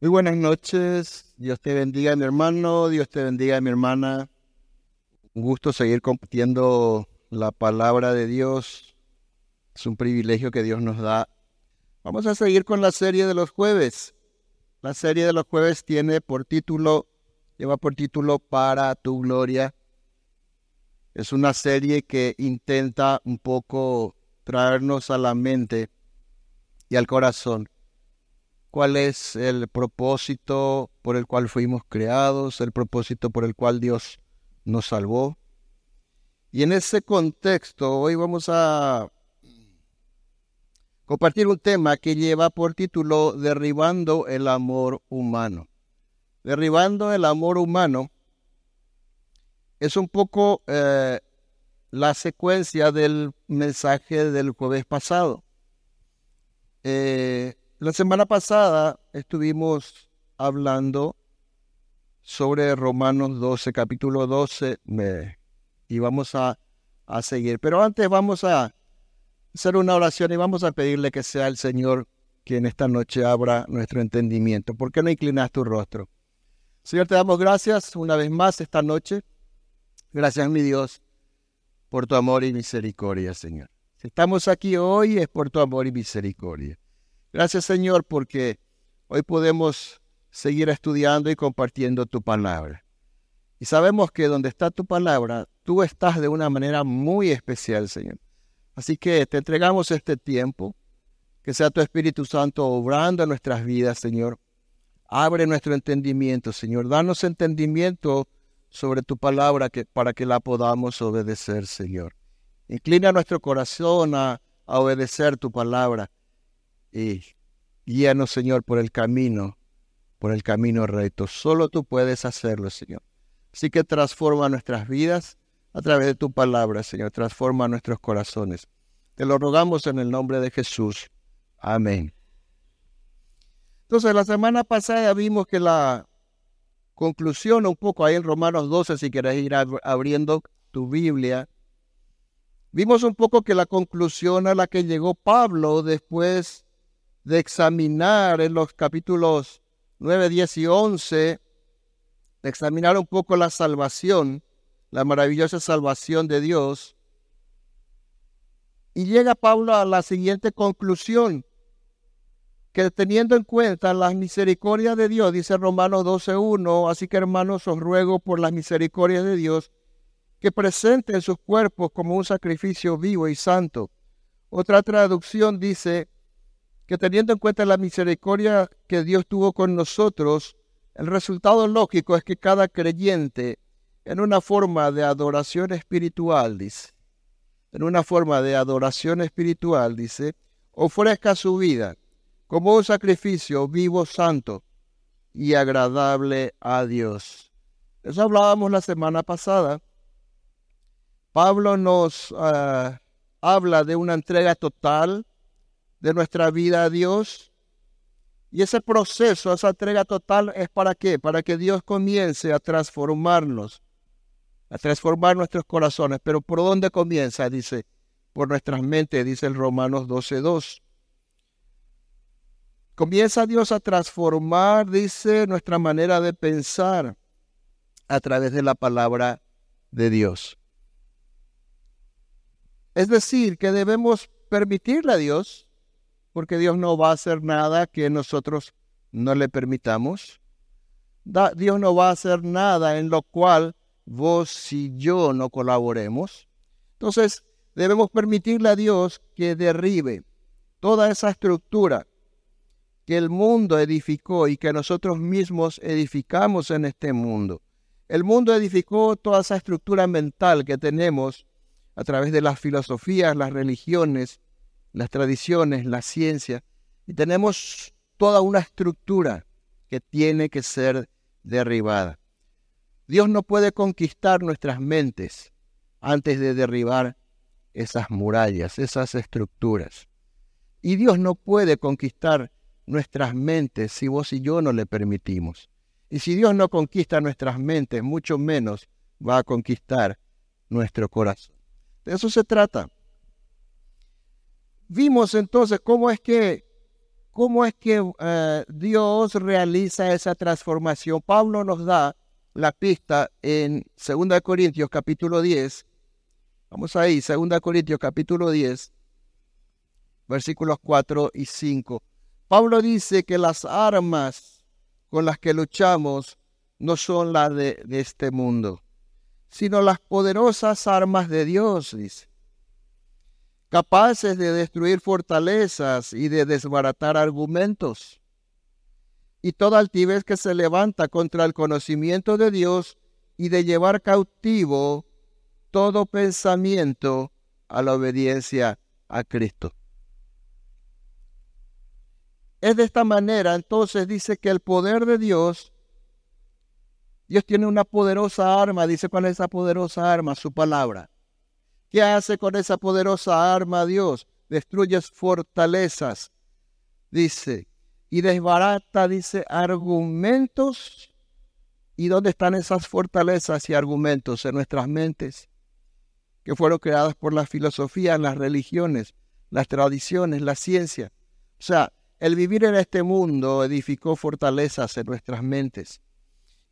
Muy buenas noches. Dios te bendiga, mi hermano. Dios te bendiga, mi hermana. Un gusto seguir compartiendo la palabra de Dios. Es un privilegio que Dios nos da. Vamos a seguir con la serie de los jueves. La serie de los jueves tiene por título, lleva por título Para tu gloria. Es una serie que intenta un poco traernos a la mente y al corazón cuál es el propósito por el cual fuimos creados, el propósito por el cual Dios nos salvó. Y en ese contexto, hoy vamos a compartir un tema que lleva por título Derribando el amor humano. Derribando el amor humano es un poco eh, la secuencia del mensaje del jueves pasado. Eh, la semana pasada estuvimos hablando sobre Romanos 12, capítulo 12, y vamos a, a seguir. Pero antes vamos a hacer una oración y vamos a pedirle que sea el Señor quien esta noche abra nuestro entendimiento. ¿Por qué no inclinas tu rostro? Señor, te damos gracias una vez más esta noche. Gracias, mi Dios, por tu amor y misericordia, Señor. Si estamos aquí hoy es por tu amor y misericordia. Gracias Señor porque hoy podemos seguir estudiando y compartiendo tu palabra. Y sabemos que donde está tu palabra, tú estás de una manera muy especial, Señor. Así que te entregamos este tiempo, que sea tu Espíritu Santo obrando en nuestras vidas, Señor. Abre nuestro entendimiento, Señor. Danos entendimiento sobre tu palabra que, para que la podamos obedecer, Señor. Inclina nuestro corazón a obedecer tu palabra y guíanos, Señor, por el camino, por el camino recto. Solo tú puedes hacerlo, Señor. Así que transforma nuestras vidas a través de tu palabra, Señor. Transforma nuestros corazones. Te lo rogamos en el nombre de Jesús. Amén. Entonces, la semana pasada vimos que la conclusión, un poco ahí en Romanos 12, si quieres ir abriendo tu Biblia, vimos un poco que la conclusión a la que llegó Pablo después de examinar en los capítulos 9, 10 y 11, de examinar un poco la salvación, la maravillosa salvación de Dios. Y llega Pablo a la siguiente conclusión, que teniendo en cuenta las misericordias de Dios, dice Romanos 12.1, así que hermanos os ruego por las misericordias de Dios, que presenten sus cuerpos como un sacrificio vivo y santo. Otra traducción dice, que teniendo en cuenta la misericordia que Dios tuvo con nosotros, el resultado lógico es que cada creyente, en una forma de adoración espiritual, dice, en una forma de adoración espiritual, dice, ofrezca su vida como un sacrificio vivo, santo y agradable a Dios. Eso hablábamos la semana pasada. Pablo nos ah, habla de una entrega total de nuestra vida a Dios. Y ese proceso, esa entrega total es para qué? Para que Dios comience a transformarnos, a transformar nuestros corazones. Pero ¿por dónde comienza? Dice, por nuestras mentes, dice el Romanos 12.2. Comienza Dios a transformar, dice, nuestra manera de pensar a través de la palabra de Dios. Es decir, que debemos permitirle a Dios porque Dios no va a hacer nada que nosotros no le permitamos. Dios no va a hacer nada en lo cual vos y yo no colaboremos. Entonces, debemos permitirle a Dios que derribe toda esa estructura que el mundo edificó y que nosotros mismos edificamos en este mundo. El mundo edificó toda esa estructura mental que tenemos a través de las filosofías, las religiones, las tradiciones, la ciencia, y tenemos toda una estructura que tiene que ser derribada. Dios no puede conquistar nuestras mentes antes de derribar esas murallas, esas estructuras. Y Dios no puede conquistar nuestras mentes si vos y yo no le permitimos. Y si Dios no conquista nuestras mentes, mucho menos va a conquistar nuestro corazón. De eso se trata. Vimos entonces cómo es que ¿Cómo es que eh, Dios realiza esa transformación? Pablo nos da la pista en 2 Corintios capítulo 10. Vamos ahí, 2 Corintios capítulo 10, versículos 4 y 5. Pablo dice que las armas con las que luchamos no son las de, de este mundo, sino las poderosas armas de Dios, dice capaces de destruir fortalezas y de desbaratar argumentos. Y toda altivez que se levanta contra el conocimiento de Dios y de llevar cautivo todo pensamiento a la obediencia a Cristo. Es de esta manera, entonces dice que el poder de Dios, Dios tiene una poderosa arma, dice cuál es esa poderosa arma, su palabra. ¿Qué hace con esa poderosa arma Dios? Destruye fortalezas, dice, y desbarata, dice, argumentos. ¿Y dónde están esas fortalezas y argumentos? En nuestras mentes, que fueron creadas por la filosofía, las religiones, las tradiciones, la ciencia. O sea, el vivir en este mundo edificó fortalezas en nuestras mentes.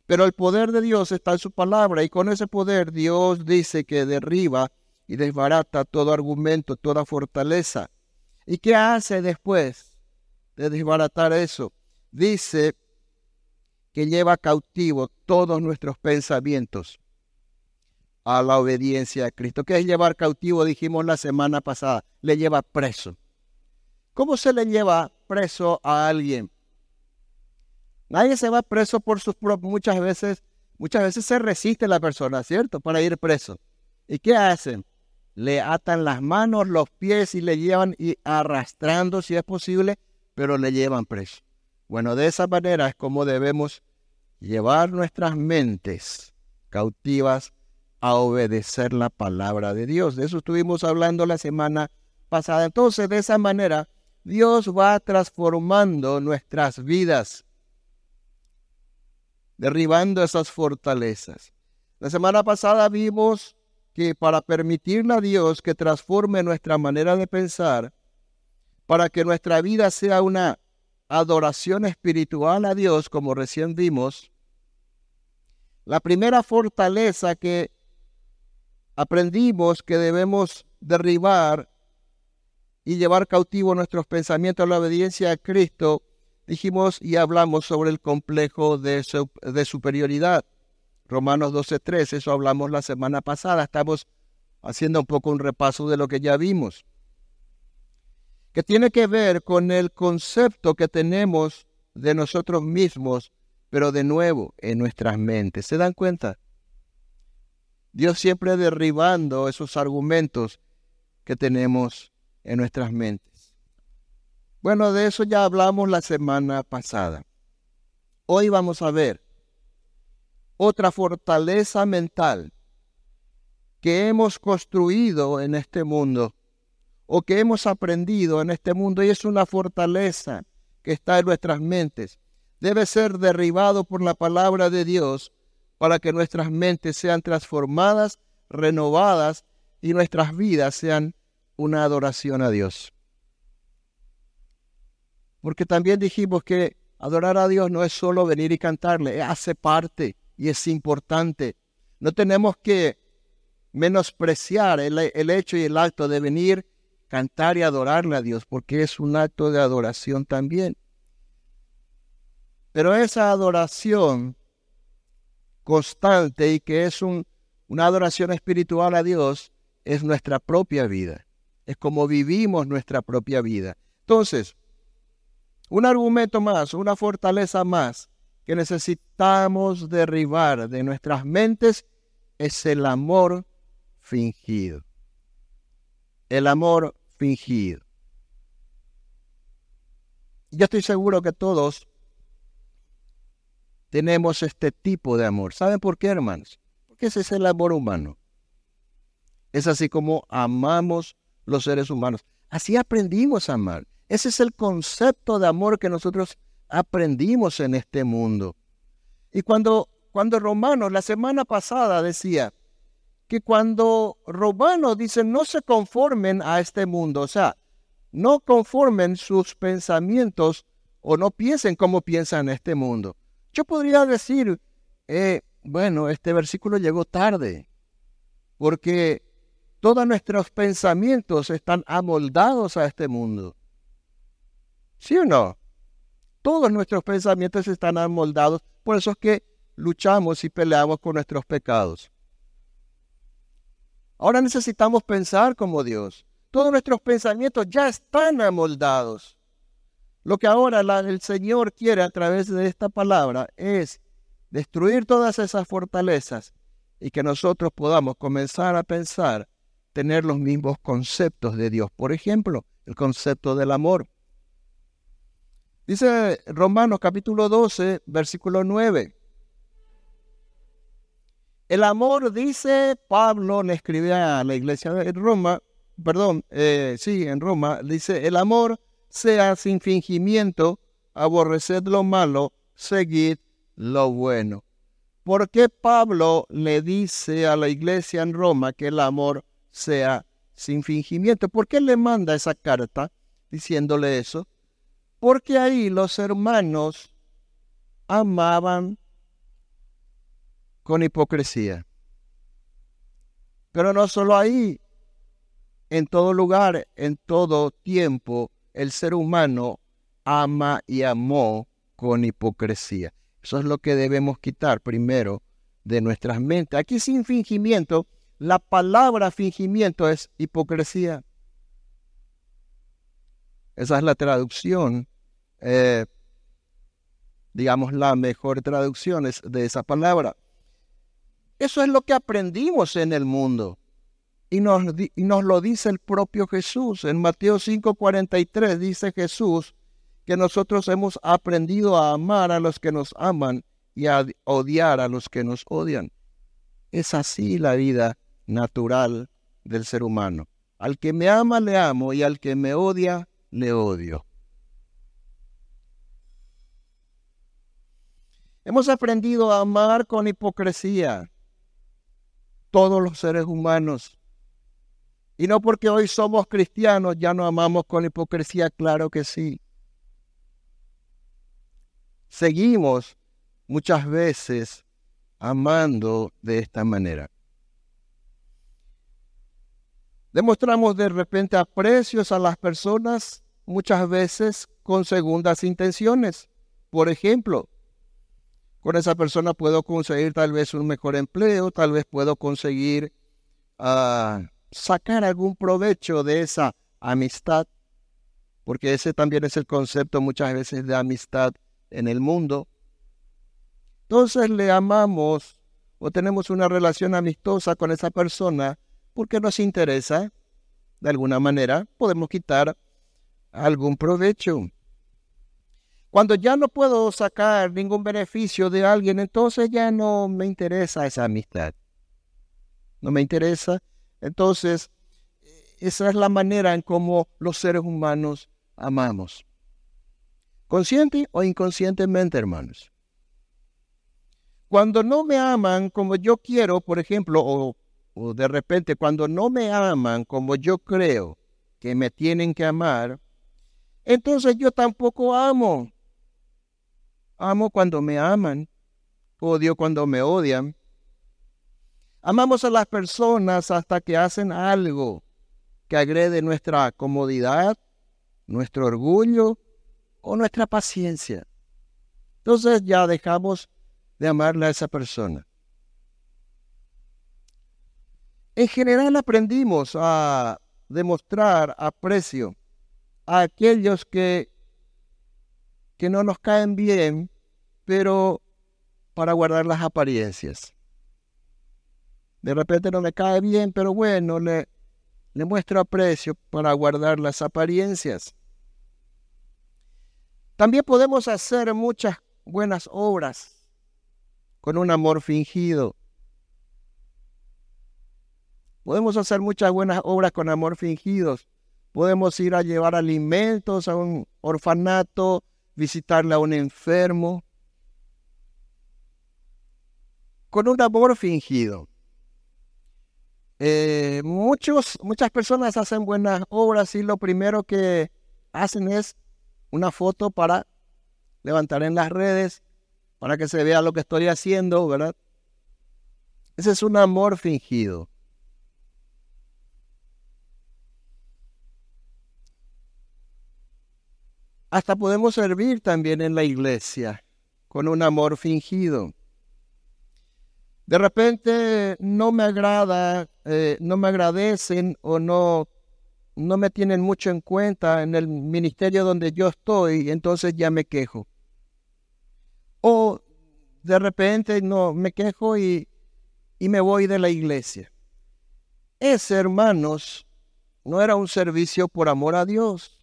Pero el poder de Dios está en su palabra y con ese poder Dios dice que derriba y desbarata todo argumento, toda fortaleza. ¿Y qué hace después de desbaratar eso? Dice que lleva cautivo todos nuestros pensamientos a la obediencia a Cristo. ¿Qué es llevar cautivo? Dijimos la semana pasada. Le lleva preso. ¿Cómo se le lleva preso a alguien? Nadie se va preso por sus propios, muchas veces, muchas veces se resiste la persona, ¿cierto? Para ir preso. ¿Y qué hacen? Le atan las manos, los pies y le llevan y arrastrando si es posible, pero le llevan preso. Bueno, de esa manera es como debemos llevar nuestras mentes cautivas a obedecer la palabra de Dios. De eso estuvimos hablando la semana pasada. Entonces, de esa manera, Dios va transformando nuestras vidas, derribando esas fortalezas. La semana pasada vimos que para permitirle a Dios que transforme nuestra manera de pensar, para que nuestra vida sea una adoración espiritual a Dios, como recién vimos, la primera fortaleza que aprendimos que debemos derribar y llevar cautivo nuestros pensamientos a la obediencia a Cristo, dijimos y hablamos sobre el complejo de, de superioridad. Romanos 12.3, eso hablamos la semana pasada, estamos haciendo un poco un repaso de lo que ya vimos, que tiene que ver con el concepto que tenemos de nosotros mismos, pero de nuevo en nuestras mentes. ¿Se dan cuenta? Dios siempre derribando esos argumentos que tenemos en nuestras mentes. Bueno, de eso ya hablamos la semana pasada. Hoy vamos a ver otra fortaleza mental que hemos construido en este mundo o que hemos aprendido en este mundo y es una fortaleza que está en nuestras mentes. Debe ser derribado por la palabra de Dios para que nuestras mentes sean transformadas, renovadas y nuestras vidas sean una adoración a Dios. Porque también dijimos que adorar a Dios no es solo venir y cantarle, hace parte y es importante. No tenemos que menospreciar el, hecho y el acto de venir, cantar y adorarle a Dios, porque es un acto de adoración también. Pero esa adoración constante y que es un, una adoración espiritual a Dios es nuestra propia vida. Es como vivimos nuestra propia vida. Entonces, un argumento más, una fortaleza más que necesitamos derribar de nuestras mentes es el amor fingido. El amor fingido. Yo estoy seguro que todos tenemos este tipo de amor. ¿Saben por qué, hermanos? Porque ese es el amor humano. Es así como amamos los seres humanos. Así aprendimos a amar. Ese es el concepto de amor que nosotros aprendimos en este mundo. Y cuando, cuando Romanos, la semana pasada decía que cuando Romanos dice no se conformen a este mundo, o sea, no conformen sus pensamientos o no piensen como piensan en este mundo. Yo podría decir, eh, bueno, este versículo llegó tarde, porque todos nuestros pensamientos están amoldados a este mundo. ¿Sí o no? Todos nuestros pensamientos están amoldados, por eso es que luchamos y peleamos con nuestros pecados. Ahora necesitamos pensar como Dios. Todos nuestros pensamientos ya están amoldados. Lo que ahora el Señor quiere a través de esta palabra es destruir todas esas fortalezas y que nosotros podamos comenzar a pensar, tener los mismos conceptos de Dios. Por ejemplo, el concepto del amor. Dice Romanos capítulo 12, versículo 9. El amor, dice Pablo, le escribe a la iglesia de Roma, perdón, eh, sí, en Roma, dice, el amor sea sin fingimiento, aborreced lo malo, seguid lo bueno. ¿Por qué Pablo le dice a la iglesia en Roma que el amor sea sin fingimiento? ¿Por qué le manda esa carta diciéndole eso? Porque ahí los hermanos amaban con hipocresía. Pero no solo ahí, en todo lugar, en todo tiempo, el ser humano ama y amó con hipocresía. Eso es lo que debemos quitar primero de nuestras mentes. Aquí sin fingimiento, la palabra fingimiento es hipocresía. Esa es la traducción, eh, digamos, la mejor traducción es de esa palabra. Eso es lo que aprendimos en el mundo. Y nos, nos lo dice el propio Jesús. En Mateo 5:43 dice Jesús que nosotros hemos aprendido a amar a los que nos aman y a odiar a los que nos odian. Es así la vida natural del ser humano. Al que me ama le amo y al que me odia le odio. Hemos aprendido a amar con hipocresía, todos los seres humanos. Y no porque hoy somos cristianos ya no amamos con hipocresía, claro que sí. Seguimos muchas veces amando de esta manera. Demostramos de repente aprecios a las personas muchas veces con segundas intenciones. Por ejemplo, con esa persona puedo conseguir tal vez un mejor empleo, tal vez puedo conseguir ah, sacar algún provecho de esa amistad, porque ese también es el concepto muchas veces de amistad en el mundo. Entonces le amamos o tenemos una relación amistosa con esa persona porque nos interesa, de alguna manera, podemos quitar algún provecho. Cuando ya no puedo sacar ningún beneficio de alguien, entonces ya no me interesa esa amistad. No me interesa. Entonces, esa es la manera en cómo los seres humanos amamos. Consciente o inconscientemente, hermanos. Cuando no me aman como yo quiero, por ejemplo, o, o de repente cuando no me aman como yo creo que me tienen que amar, entonces yo tampoco amo. Amo cuando me aman, odio cuando me odian. Amamos a las personas hasta que hacen algo que agrede nuestra comodidad, nuestro orgullo o nuestra paciencia. Entonces ya dejamos de amarle a esa persona. En general aprendimos a demostrar aprecio a aquellos que que no nos caen bien, pero para guardar las apariencias. De repente no me cae bien, pero bueno, le, le muestro aprecio para guardar las apariencias. También podemos hacer muchas buenas obras con un amor fingido. Podemos hacer muchas buenas obras con amor fingidos. Podemos ir a llevar alimentos a un orfanato, visitarle a un enfermo, con un amor fingido. eh, muchos, muchas personas hacen buenas obras y lo primero que hacen es una foto para levantar en las redes, para que se vea lo que estoy haciendo, ¿verdad? Ese es un amor fingido. Hasta podemos servir también en la iglesia con un amor fingido. De repente no me agrada, eh, no me agradecen o no, no me tienen mucho en cuenta en el ministerio donde yo estoy, entonces ya me quejo. O de repente no me quejo y, y me voy de la iglesia. Ese, hermanos, no era un servicio por amor a Dios,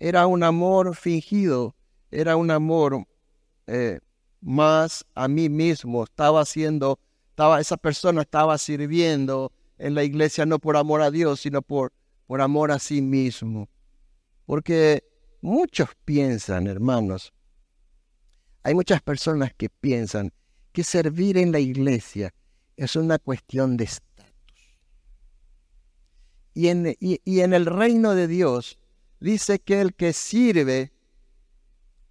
era un amor fingido, era un amor eh, más a mí mismo, estaba haciendo, estaba, esa persona estaba sirviendo en la iglesia no por amor a Dios, sino por, por amor a sí mismo. Porque muchos piensan, hermanos, hay muchas personas que piensan que servir en la iglesia es una cuestión de estatus. Y en, y en el reino de Dios dice que el que sirve,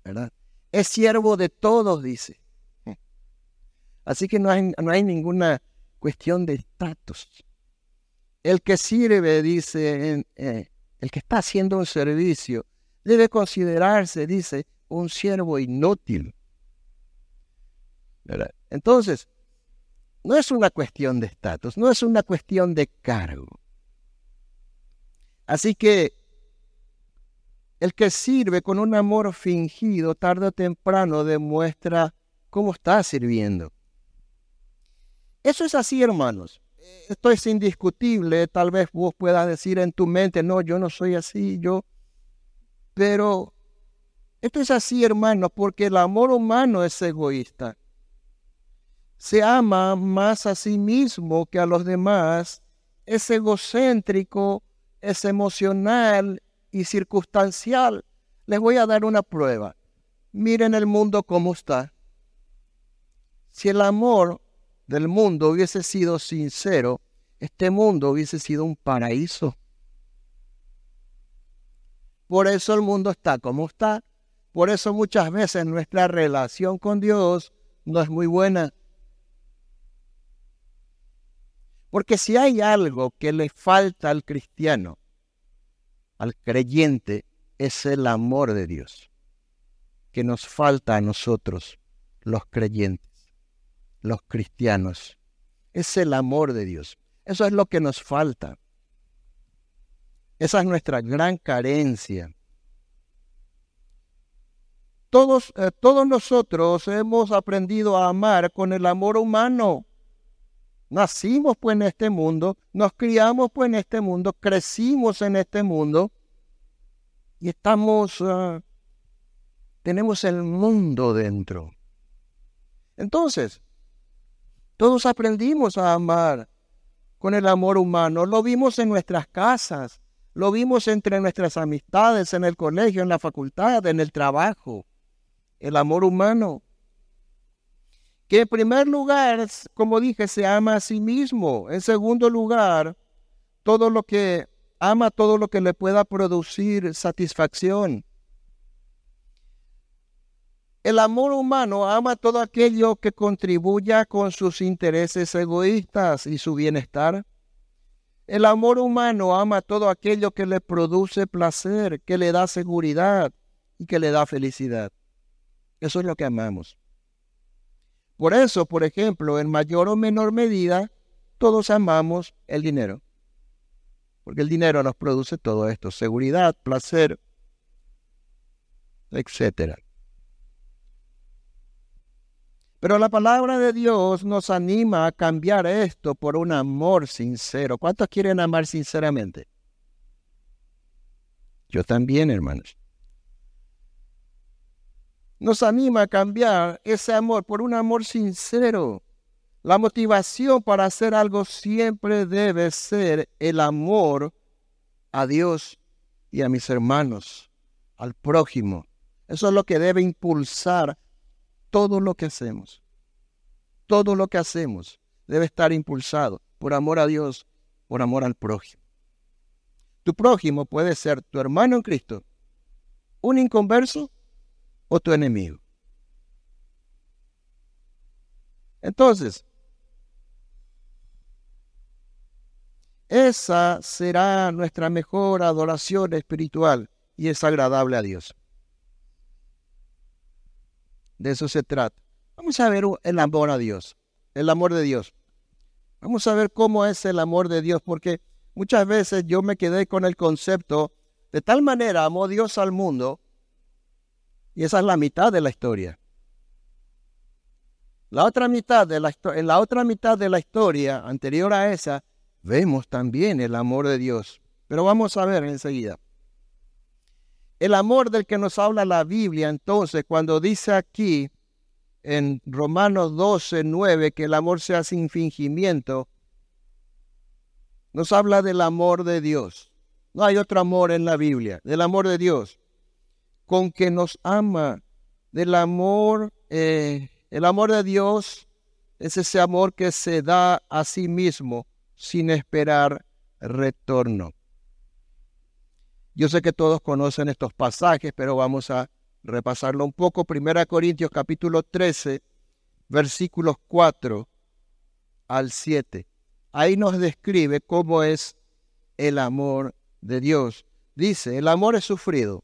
¿verdad? es siervo de todos, dice. Así que no hay, no hay ninguna cuestión de estatus. El que sirve, dice, eh, el que está haciendo un servicio, debe considerarse, dice, un siervo inútil. Entonces, no es una cuestión de estatus, no es una cuestión de cargo. Así que el que sirve con un amor fingido tarde o temprano demuestra cómo está sirviendo. Eso es así, hermanos. Esto es indiscutible. Tal vez vos puedas decir en tu mente, no, yo no soy así, yo. Pero esto es así, hermanos, porque el amor humano es egoísta. Se ama más a sí mismo que a los demás. Es egocéntrico, es emocional y circunstancial. Les voy a dar una prueba. Miren el mundo como está. Si el amor del mundo hubiese sido sincero, este mundo hubiese sido un paraíso. Por eso el mundo está como está. Por eso muchas veces nuestra relación con Dios no es muy buena. Porque si hay algo que le falta al cristiano, al creyente es el amor de Dios, que nos falta a nosotros, los creyentes, los cristianos. Es el amor de Dios. Eso es lo que nos falta. Esa es nuestra gran carencia. Todos, eh, todos nosotros hemos aprendido a amar con el amor humano. Nacimos pues en este mundo, nos criamos pues en este mundo, crecimos en este mundo y estamos, ah, tenemos el mundo dentro. Entonces, todos aprendimos a amar con el amor humano. Lo vimos en nuestras casas, lo vimos entre nuestras amistades, en el colegio, en la facultad, en el trabajo. El amor humano que en primer lugar, como dije, se ama a sí mismo. En segundo lugar, todo lo que ama todo lo que le pueda producir satisfacción. El amor humano ama todo aquello que contribuya con sus intereses egoístas y su bienestar. El amor humano ama todo aquello que le produce placer, que le da seguridad y que le da felicidad. Eso es lo que amamos. Por eso, por ejemplo, en mayor o menor medida, todos amamos el dinero. Porque el dinero nos produce todo esto, seguridad, placer, etc. Pero la palabra de Dios nos anima a cambiar esto por un amor sincero. ¿Cuántos quieren amar sinceramente? Yo también, hermanos nos anima a cambiar ese amor por un amor sincero. La motivación para hacer algo siempre debe ser el amor a Dios y a mis hermanos, al prójimo. Eso es lo que debe impulsar todo lo que hacemos. Todo lo que hacemos debe estar impulsado por amor a Dios por amor al prójimo. Tu prójimo puede ser tu hermano en Cristo, un inconverso o tu enemigo. Entonces, esa será nuestra mejor adoración espiritual y es agradable a Dios. De eso se trata. Vamos a ver el amor a Dios, el amor de Dios. Vamos a ver cómo es el amor de Dios, porque muchas veces yo me quedé con el concepto, de tal manera amó Dios al mundo, y esa es la mitad de la historia. La otra mitad de la, en la otra mitad de la historia, anterior a esa, vemos también el amor de Dios. Pero vamos a ver enseguida. El amor del que nos habla la Biblia, entonces, cuando dice aquí en Romanos 12, 9, que el amor sea sin fingimiento, nos habla del amor de Dios. No hay otro amor en la Biblia, del amor de Dios, con que nos ama, del amor, eh, el amor de Dios es ese amor que se da a sí mismo sin esperar retorno. Yo sé que todos conocen estos pasajes, pero vamos a repasarlo un poco. Primera Corintios capítulo 13, versículos 4 al 7. Ahí nos describe cómo es el amor de Dios. Dice, el amor es sufrido,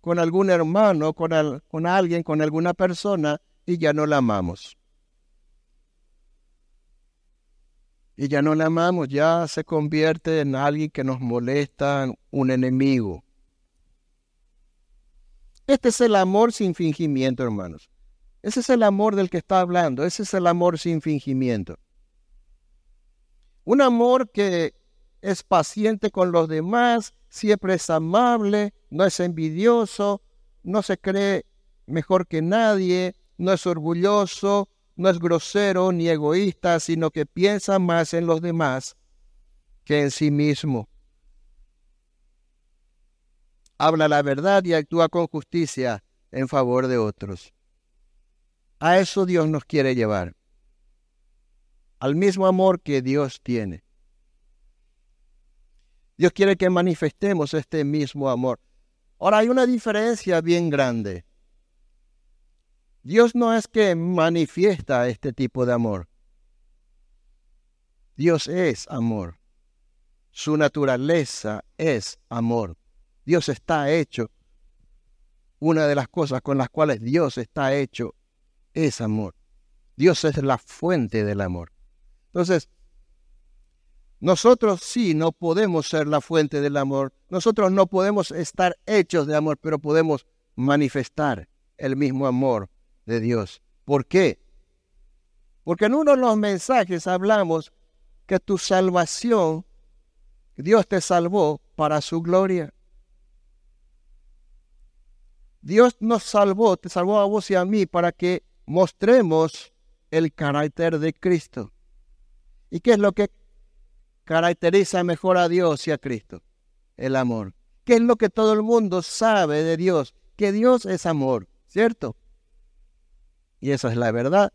con algún hermano, con, con alguien, con alguna persona, y ya no la amamos. y ya no le amamos, ya se convierte en alguien que nos molesta, un enemigo. Este es el amor sin fingimiento, hermanos. Ese es el amor del que está hablando, ese es el amor sin fingimiento. Un amor que es paciente con los demás, siempre es amable, no es envidioso, no se cree mejor que nadie, no es orgulloso, no es grosero ni egoísta, sino que piensa más en los demás que en sí mismo. Habla la verdad y actúa con justicia en favor de otros. A eso Dios nos quiere llevar. Al mismo amor que Dios tiene. Dios quiere que manifestemos este mismo amor. Ahora hay una diferencia bien grande Dios no es que manifiesta este tipo de amor. Dios es amor. Su naturaleza es amor. Dios está hecho. Una de las cosas con las cuales Dios está hecho es amor. Dios es la fuente del amor. Entonces, nosotros sí no podemos ser la fuente del amor. Nosotros no podemos estar hechos de amor, pero podemos manifestar el mismo amor de Dios. ¿Por qué? Porque en uno de los mensajes hablamos que tu salvación, Dios te salvó para su gloria. Dios nos salvó, te salvó a vos y a mí para que mostremos el carácter de Cristo. ¿Y qué es lo que caracteriza mejor a Dios y a Cristo? El amor. ¿Qué es lo que todo el mundo sabe de Dios? Que Dios es amor, ¿cierto? Y esa es la verdad.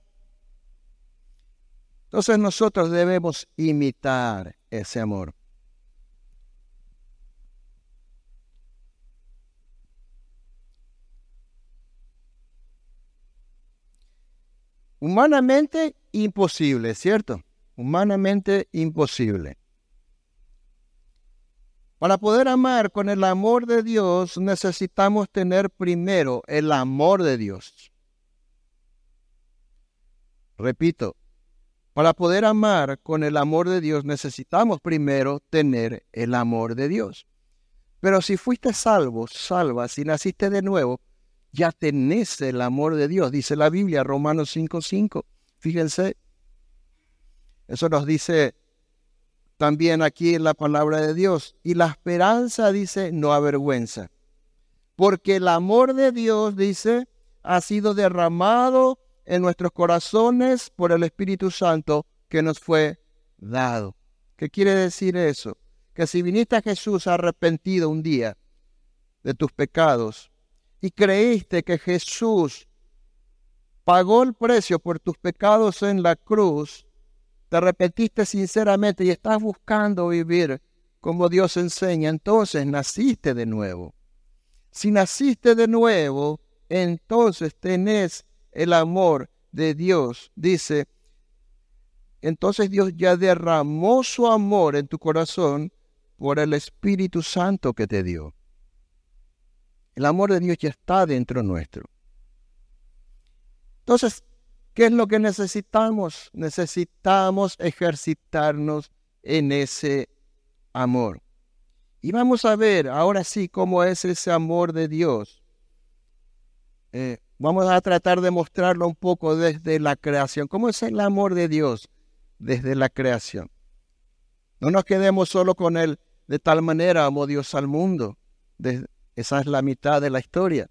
Entonces nosotros debemos imitar ese amor. Humanamente imposible, ¿cierto? Humanamente imposible. Para poder amar con el amor de Dios necesitamos tener primero el amor de Dios. Repito, para poder amar con el amor de Dios necesitamos primero tener el amor de Dios. Pero si fuiste salvo, salva, si naciste de nuevo, ya tenés el amor de Dios, dice la Biblia, Romanos 5:5. Fíjense, eso nos dice también aquí en la palabra de Dios. Y la esperanza dice, no avergüenza. Porque el amor de Dios, dice, ha sido derramado en nuestros corazones por el Espíritu Santo que nos fue dado. ¿Qué quiere decir eso? Que si viniste a Jesús arrepentido un día de tus pecados y creíste que Jesús pagó el precio por tus pecados en la cruz, te arrepentiste sinceramente y estás buscando vivir como Dios enseña, entonces naciste de nuevo. Si naciste de nuevo, entonces tenés el amor de Dios. Dice, entonces Dios ya derramó su amor en tu corazón por el Espíritu Santo que te dio. El amor de Dios ya está dentro nuestro. Entonces, ¿qué es lo que necesitamos? Necesitamos ejercitarnos en ese amor. Y vamos a ver ahora sí cómo es ese amor de Dios. Eh, vamos a tratar de mostrarlo un poco desde la creación. ¿Cómo es el amor de Dios desde la creación? No nos quedemos solo con él de tal manera amó Dios al mundo. esa es la mitad de la historia.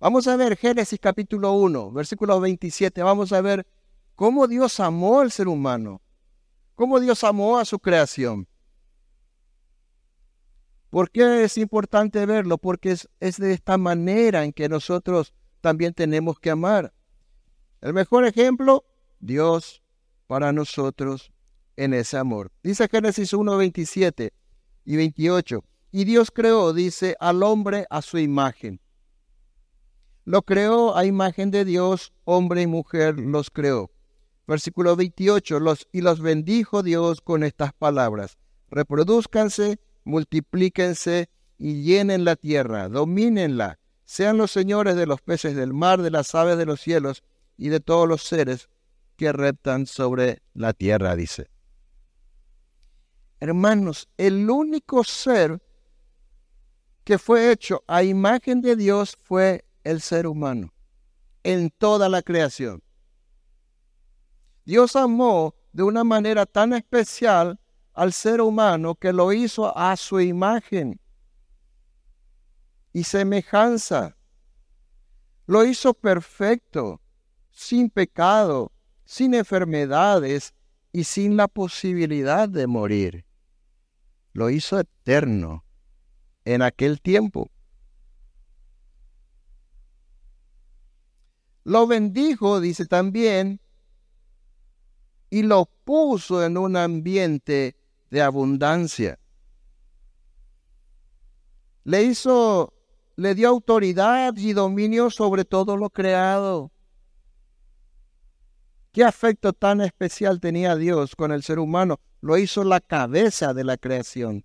Vamos a ver Génesis capítulo 1, versículo 27. Vamos a ver cómo Dios amó al ser humano, cómo Dios amó a su creación. ¿Por qué es importante verlo? Porque es, es, de esta manera en que nosotros también tenemos que amar. El mejor ejemplo, Dios para nosotros en ese amor. Dice Génesis 1, 27 y 28. Y Dios creó, dice, al hombre a su imagen. Lo creó a imagen de Dios, hombre y mujer los creó. Versículo 28. Los, y los bendijo Dios con estas palabras. Reproduzcanse multiplíquense y llenen la tierra, domínenla, sean los señores de los peces del mar, de las aves de los cielos y de todos los seres que reptan sobre la tierra, dice. Hermanos, el único ser que fue hecho a imagen de Dios fue el ser humano en toda la creación. Dios amó de una manera tan especial al ser humano que lo hizo a su imagen y semejanza. Lo hizo perfecto, sin pecado, sin enfermedades y sin la posibilidad de morir. Lo hizo eterno en aquel tiempo. Lo bendijo, dice también, y lo puso en un ambiente de abundancia. Le hizo, le dio autoridad y dominio sobre todo lo creado. ¿Qué afecto tan especial tenía Dios con el ser humano? Lo hizo la cabeza de la creación.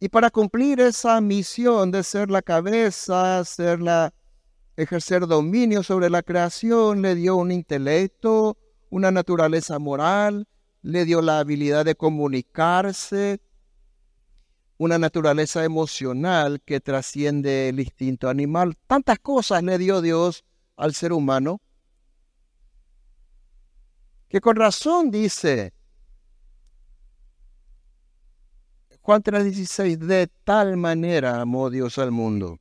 Y para cumplir esa misión de ser la cabeza, ser la, ejercer dominio sobre la creación, le dio un intelecto, una naturaleza moral, le dio la habilidad de comunicarse, una naturaleza emocional que trasciende el instinto animal. Tantas cosas le dio Dios al ser humano que con razón dice Juan 3:16, de tal manera amó Dios al mundo.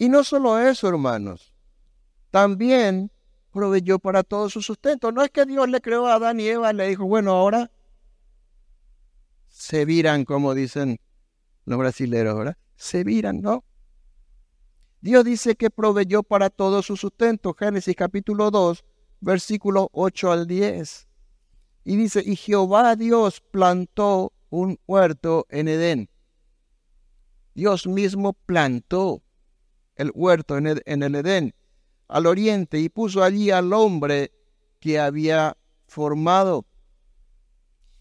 Y no solo eso, hermanos, también proveyó para todo su sustento. No es que Dios le creó a Adán y Eva y le dijo, bueno, ahora se viran, como dicen los brasileros, ¿verdad? Se viran, ¿no? Dios dice que proveyó para todo su sustento. Génesis capítulo 2, versículo 8 al 10. Y dice, y Jehová Dios plantó un huerto en Edén. Dios mismo plantó el huerto en el Edén al oriente y puso allí al hombre que había formado.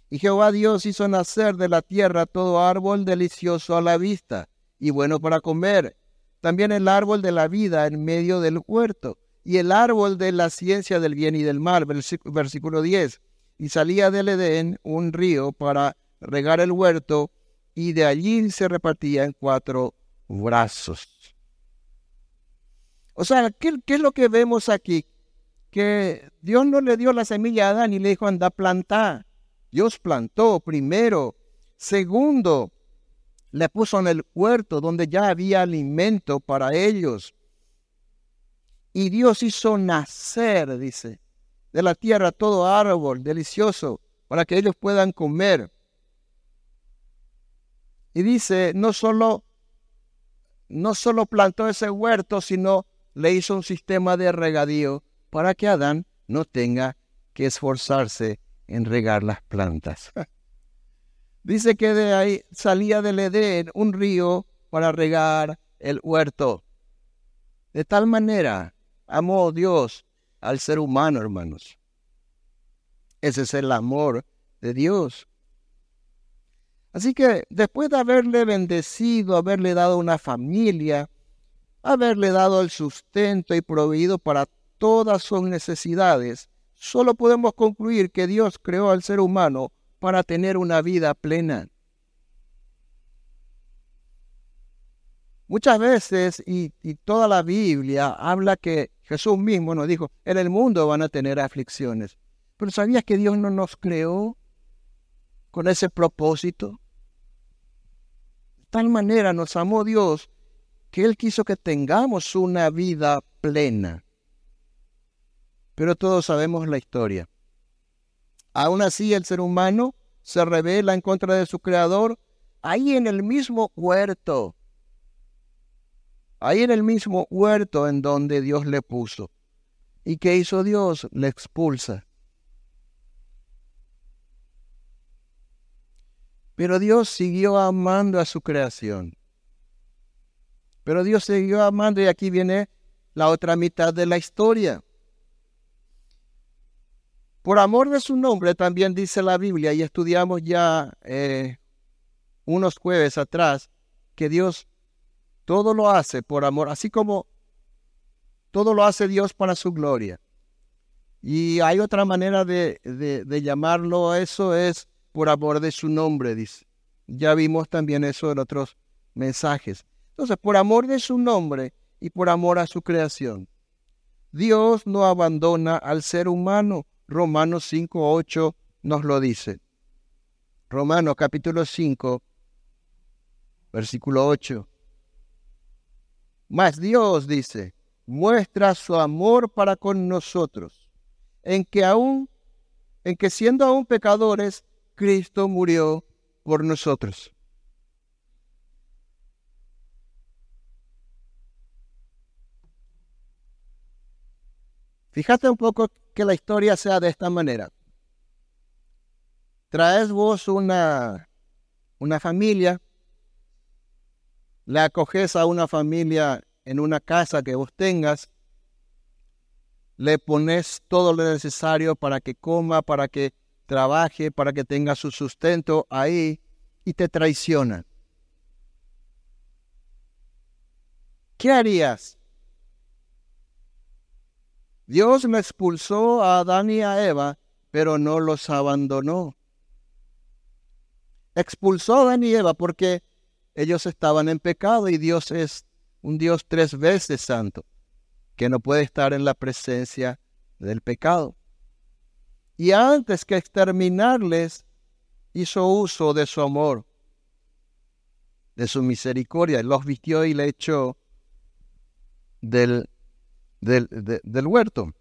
Y Jehová Dios hizo nacer de la tierra todo árbol delicioso a la vista y bueno para comer, también el árbol de la vida en medio del huerto, y el árbol de la ciencia del bien y del mal, versículo 10. Y salía del Edén un río para regar el huerto, y de allí se repartía en cuatro brazos. O sea, ¿qué, es lo que vemos aquí? que Dios no le dio la semilla a Adán y le dijo, anda a plantar. Dios plantó primero. Segundo, le puso en el huerto donde ya había alimento para ellos. Y Dios hizo nacer, dice, de la tierra todo árbol delicioso para que ellos puedan comer. Y dice, no solo, no solo plantó ese huerto, sino le hizo un sistema de regadío para que Adán no tenga que esforzarse en regar las plantas. Dice que de ahí salía del Edén un río para regar el huerto. De tal manera amó Dios al ser humano, hermanos. Ese es el amor de Dios. Así que después de haberle bendecido, haberle dado una familia, haberle dado el sustento y proveído para todas sus necesidades, solo podemos concluir que Dios creó al ser humano para tener una vida plena. Muchas veces, y, toda la Biblia habla que Jesús mismo nos dijo, en el mundo van a tener aflicciones. Pero ¿sabías que Dios no nos creó con ese propósito? De tal manera nos amó Dios que Él quiso que tengamos una vida plena. Pero todos sabemos la historia. Aún así el ser humano se revela en contra de su creador ahí en el mismo huerto ahí en el mismo huerto en donde Dios le puso. ¿Y qué hizo Dios? Le expulsa. Pero Dios siguió amando a su creación. Pero Dios siguió amando y aquí viene la otra mitad de la historia. Por amor de su nombre también dice la Biblia y estudiamos ya eh, unos jueves atrás que Dios todo lo hace por amor, así como todo lo hace Dios para su gloria. Y hay otra manera de, de, llamarlo eso, es por amor de su nombre, dice. Ya vimos también eso en otros mensajes. Entonces, por amor de su nombre y por amor a su creación. Dios no abandona al ser humano. Romanos 5.8 nos lo dice. Romanos capítulo 5, versículo 8. Mas Dios dice, muestra su amor para con nosotros, en que aún, en que siendo aún pecadores, Cristo murió por nosotros. Fíjate un poco que la historia sea de esta manera. Traes vos una, una familia le acoges a una familia en una casa que vos tengas, le pones todo lo necesario para que coma, para que trabaje, para que tenga su sustento ahí y te traicionan. ¿Qué harías? Dios me expulsó a Adán y a Eva, pero no los abandonó. Expulsó a Adán y Eva porque ellos estaban en pecado y Dios es un Dios tres veces santo, que no puede estar en la presencia del pecado. Y antes que exterminarles, hizo uso de su amor, de su misericordia, los vistió y le echó del, del, del huerto.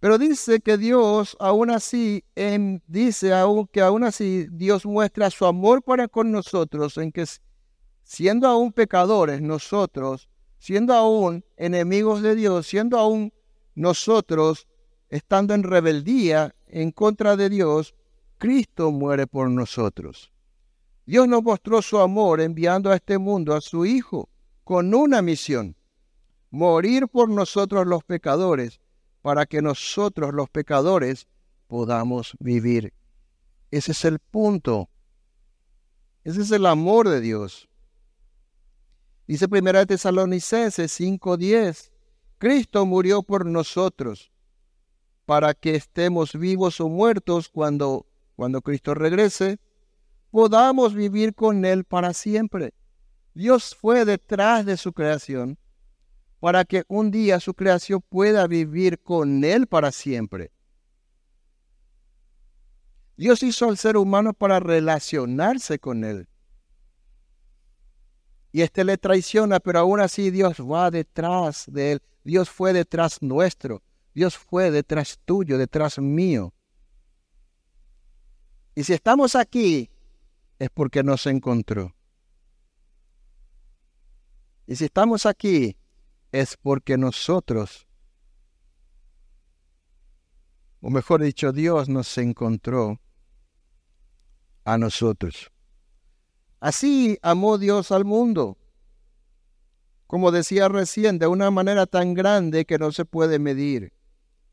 Pero dice que Dios, aún así, en, dice aún que aún así Dios muestra su amor para con nosotros, en que siendo aún pecadores nosotros, siendo aún enemigos de Dios, siendo aún nosotros estando en rebeldía en contra de Dios, Cristo muere por nosotros. Dios nos mostró su amor enviando a este mundo a su Hijo con una misión, morir por nosotros los pecadores para que nosotros los pecadores podamos vivir. Ese es el punto. Ese es el amor de Dios. Dice 1 Tesalonicenses 5:10, Cristo murió por nosotros para que estemos vivos o muertos cuando cuando Cristo regrese, podamos vivir con él para siempre. Dios fue detrás de su creación para que un día su creación pueda vivir con Él para siempre. Dios hizo al ser humano para relacionarse con Él. Y este le traiciona, pero aún así Dios va detrás de Él. Dios fue detrás nuestro. Dios fue detrás tuyo, detrás mío. Y si estamos aquí, es porque nos encontró. Y si estamos aquí, es porque nosotros, o mejor dicho, Dios nos encontró a nosotros. Así amó Dios al mundo, como decía recién, de una manera tan grande que no se puede medir,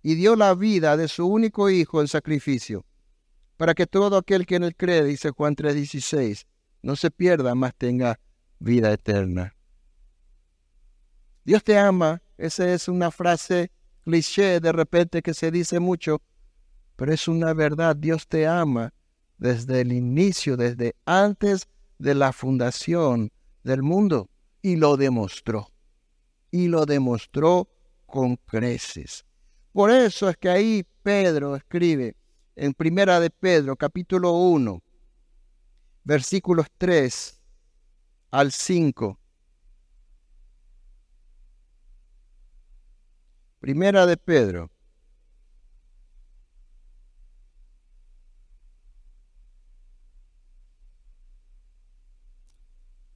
y dio la vida de su único Hijo en sacrificio, para que todo aquel que en él cree, dice Juan 3:16, no se pierda, mas tenga vida eterna. Dios te ama, esa es una frase cliché de repente que se dice mucho, pero es una verdad, Dios te ama desde el inicio, desde antes de la fundación del mundo, y lo demostró, y lo demostró con creces. Por eso es que ahí Pedro escribe en Primera de Pedro, capítulo 1, versículos 3 al 5, Primera de Pedro.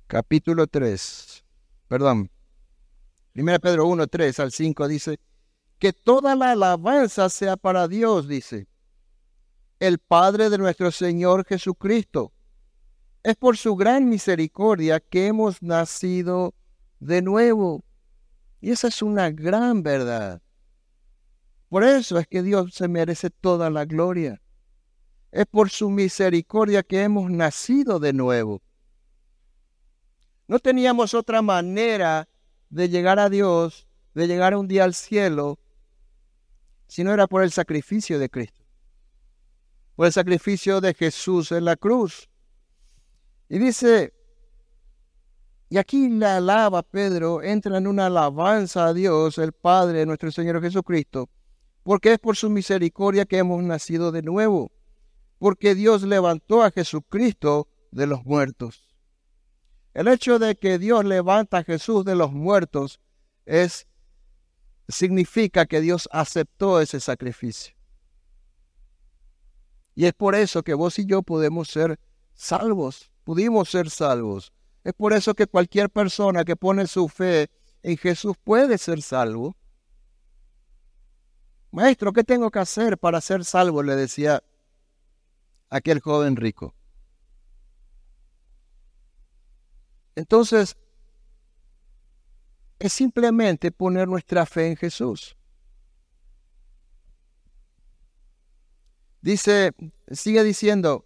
Capítulo 3. Perdón. Primera Pedro 1, 3 al 5 dice, que toda la alabanza sea para Dios, dice, el Padre de nuestro Señor Jesucristo. Es por su gran misericordia que hemos nacido de nuevo y esa es una gran verdad. Por eso es que Dios se merece toda la gloria. Es por su misericordia que hemos nacido de nuevo. No teníamos otra manera de llegar a Dios, de llegar un día al cielo, si no era por el sacrificio de Cristo, por el sacrificio de Jesús en la cruz. Y dice y aquí la alaba Pedro, entra en una alabanza a Dios, el Padre nuestro Señor Jesucristo, porque es por su misericordia que hemos nacido de nuevo, porque Dios levantó a Jesucristo de los muertos. El hecho de que Dios levanta a Jesús de los muertos es significa que Dios aceptó ese sacrificio. Y es por eso que vos y yo podemos ser salvos, pudimos ser salvos es por eso que cualquier persona que pone su fe en Jesús puede ser salvo. Maestro, ¿qué tengo que hacer para ser salvo? Le decía aquel joven rico. Entonces, es simplemente poner nuestra fe en Jesús. Dice, sigue diciendo,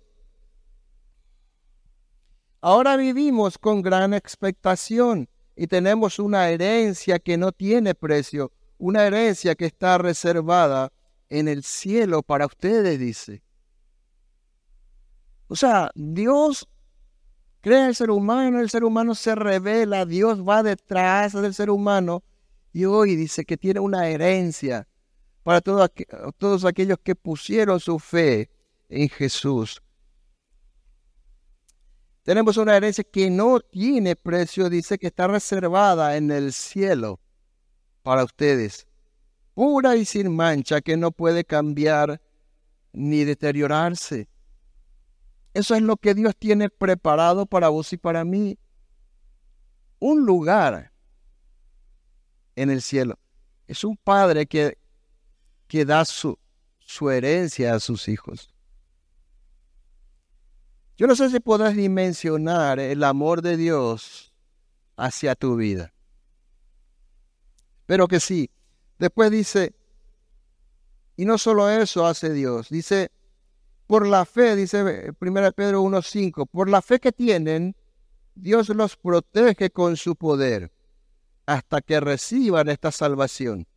Ahora vivimos con gran expectación y tenemos una herencia que no tiene precio, una herencia que está reservada en el cielo para ustedes, dice. O sea, Dios crea el ser humano, el ser humano se revela, Dios va detrás del ser humano y hoy dice que tiene una herencia para todos aquellos que pusieron su fe en Jesús. Tenemos una herencia que no tiene precio, dice que está reservada en el cielo para ustedes, pura y sin mancha, que no puede cambiar ni deteriorarse. Eso es lo que Dios tiene preparado para vos y para mí. Un lugar en el cielo. Es un padre que, que da su, su herencia a sus hijos. Yo no sé si podrás dimensionar el amor de Dios hacia tu vida. Pero que sí. Después dice, y no solo eso hace Dios, dice, por la fe, dice 1 Pedro 1.5, por la fe que tienen, Dios los protege con su poder hasta que reciban esta salvación.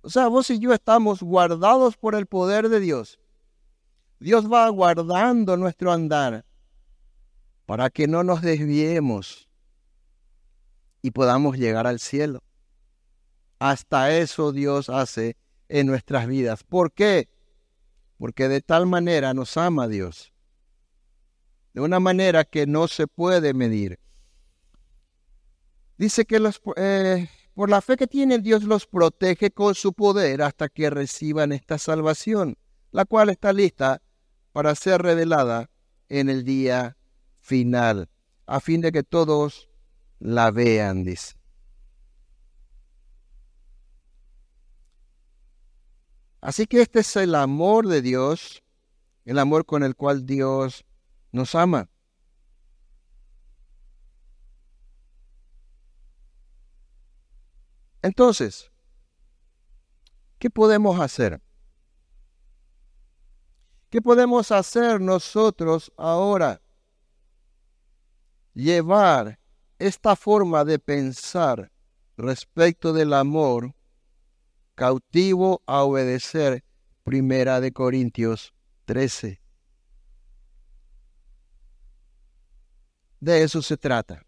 O sea, vos y yo estamos guardados por el poder de Dios. Dios va guardando nuestro andar para que no nos desviemos y podamos llegar al cielo. Hasta eso Dios hace en nuestras vidas. ¿Por qué? Porque de tal manera nos ama Dios. De una manera que no se puede medir. Dice que los, eh, por la fe que tienen Dios los protege con su poder hasta que reciban esta salvación, la cual está lista para ser revelada en el día final, a fin de que todos la vean, dice. Así que este es el amor de Dios, el amor con el cual Dios nos ama. Entonces, ¿qué podemos hacer? ¿Qué podemos hacer nosotros ahora? Llevar esta forma de pensar respecto del amor cautivo a obedecer. Primera de Corintios 13. De eso se trata.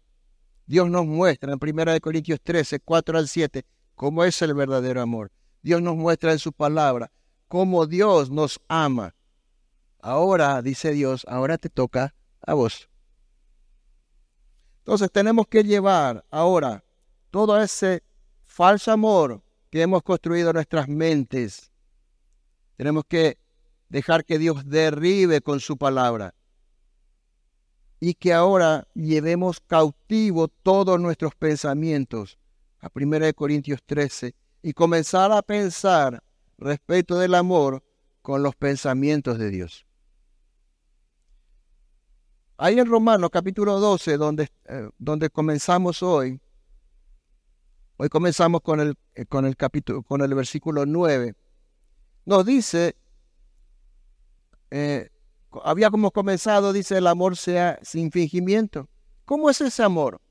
Dios nos muestra en Primera de Corintios 13, 4 al 7, cómo es el verdadero amor. Dios nos muestra en su palabra cómo Dios nos ama. Ahora, dice Dios, ahora te toca a vos. Entonces tenemos que llevar ahora todo ese falso amor que hemos construido nuestras mentes. Tenemos que dejar que Dios derribe con su palabra y que ahora llevemos cautivo todos nuestros pensamientos a 1 Corintios 13 y comenzar a pensar respecto del amor con los pensamientos de Dios. Ahí en Romanos capítulo 12, donde, eh, donde comenzamos hoy, Hoy comenzamos con el, eh, con el capítulo, con el versículo 9. Nos dice, eh, habíamos comenzado, dice, el amor sea sin fingimiento. ¿Cómo es ese amor?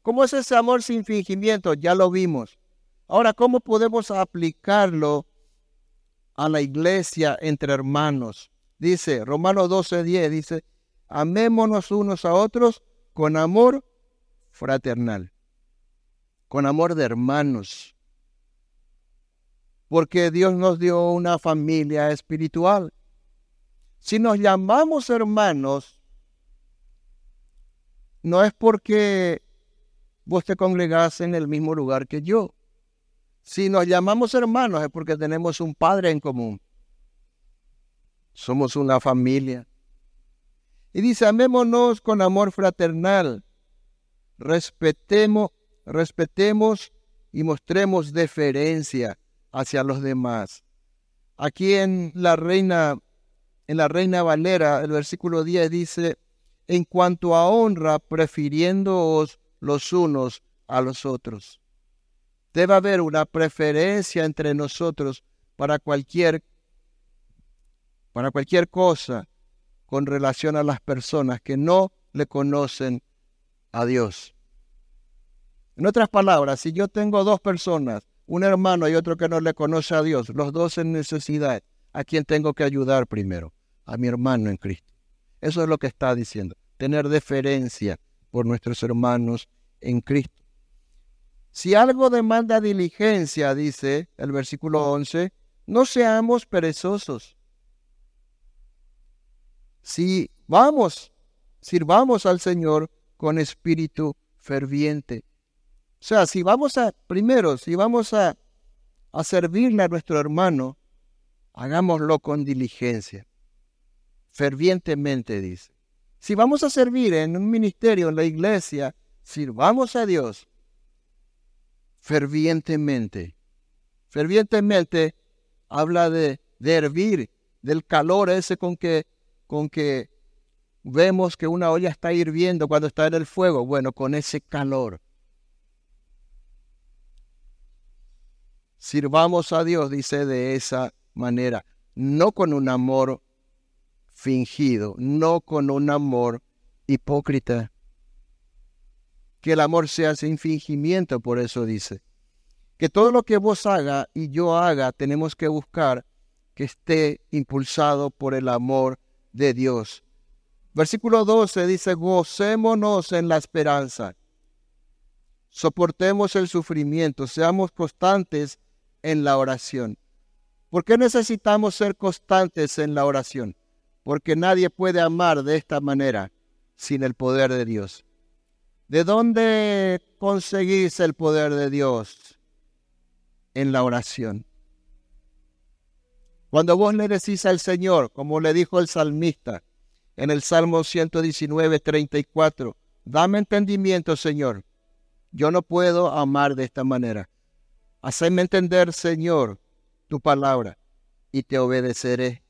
¿Cómo es ese amor sin fingimiento? Ya lo vimos. Ahora, ¿cómo podemos aplicarlo a la iglesia entre hermanos? Dice Romanos 12:10, dice, amémonos unos a otros con amor fraternal con amor de hermanos. Porque Dios nos dio una familia espiritual. Si nos llamamos hermanos, no es porque vos te congregás en el mismo lugar que yo. Si nos llamamos hermanos es porque tenemos un Padre en común. Somos una familia. Y dice, amémonos con amor fraternal. Respetemos respetemos y mostremos deferencia hacia los demás. Aquí en la Reina, en la Reina Valera, el versículo 10 dice, en cuanto a honra, prefiriéndoos los unos a los otros. Debe haber una preferencia entre nosotros para cualquier, para cualquier cosa con relación a las personas que no le conocen a Dios. En otras palabras, si yo tengo dos personas, un hermano y otro que no le conoce a Dios, los dos en necesidad, ¿a quién tengo que ayudar primero? A mi hermano en Cristo. Eso es lo que está diciendo, tener deferencia por nuestros hermanos en Cristo. Si algo demanda diligencia, dice el versículo 11, no seamos perezosos. Si vamos, sirvamos al Señor con espíritu ferviente. O sea, si vamos a, primero, si vamos a, a servirle a nuestro hermano, hagámoslo con diligencia, fervientemente, dice. Si vamos a servir en un ministerio, en la iglesia, sirvamos a Dios fervientemente. Fervientemente habla de, de hervir, del calor ese con que, con que vemos que una olla está hirviendo cuando está en el fuego. Bueno, con ese calor. Sirvamos a Dios, dice, de esa manera, no con un amor fingido, no con un amor hipócrita. Que el amor sea sin fingimiento, por eso dice. Que todo lo que vos haga y yo haga, tenemos que buscar que esté impulsado por el amor de Dios. Versículo 12 dice, gocémonos en la esperanza. soportemos el sufrimiento, seamos constantes en la oración. ¿Por qué necesitamos ser constantes en la oración? Porque nadie puede amar de esta manera sin el poder de Dios. ¿De dónde conseguís el poder de Dios? En la oración. Cuando vos le decís al Señor, como le dijo el salmista en el Salmo 119, 34, dame entendimiento, Señor. Yo no puedo amar de esta manera. Haceme entender, Señor, tu palabra y te obedeceré.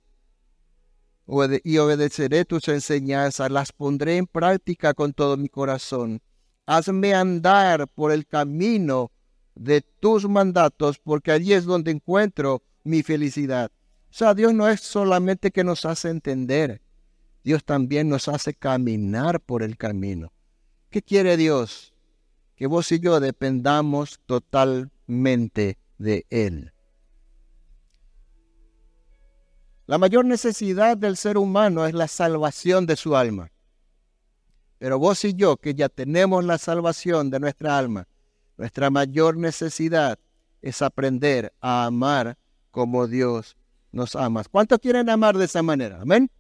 y obedeceré tus enseñanzas, las pondré en práctica con todo mi corazón. Hazme andar por el camino de tus mandatos, porque allí es donde encuentro mi felicidad. Sea, Dios no es solamente que nos hace entender, Dios también nos hace caminar por el camino. ¿Qué quiere Dios? Que vos y yo dependamos totalmente de Él. La mayor necesidad del ser humano es la salvación de su alma. Pero vos y yo, que ya tenemos la salvación de nuestra alma, nuestra mayor necesidad es aprender a amar como Dios nos ama. ¿Cuántos quieren amar de esa manera? Amén.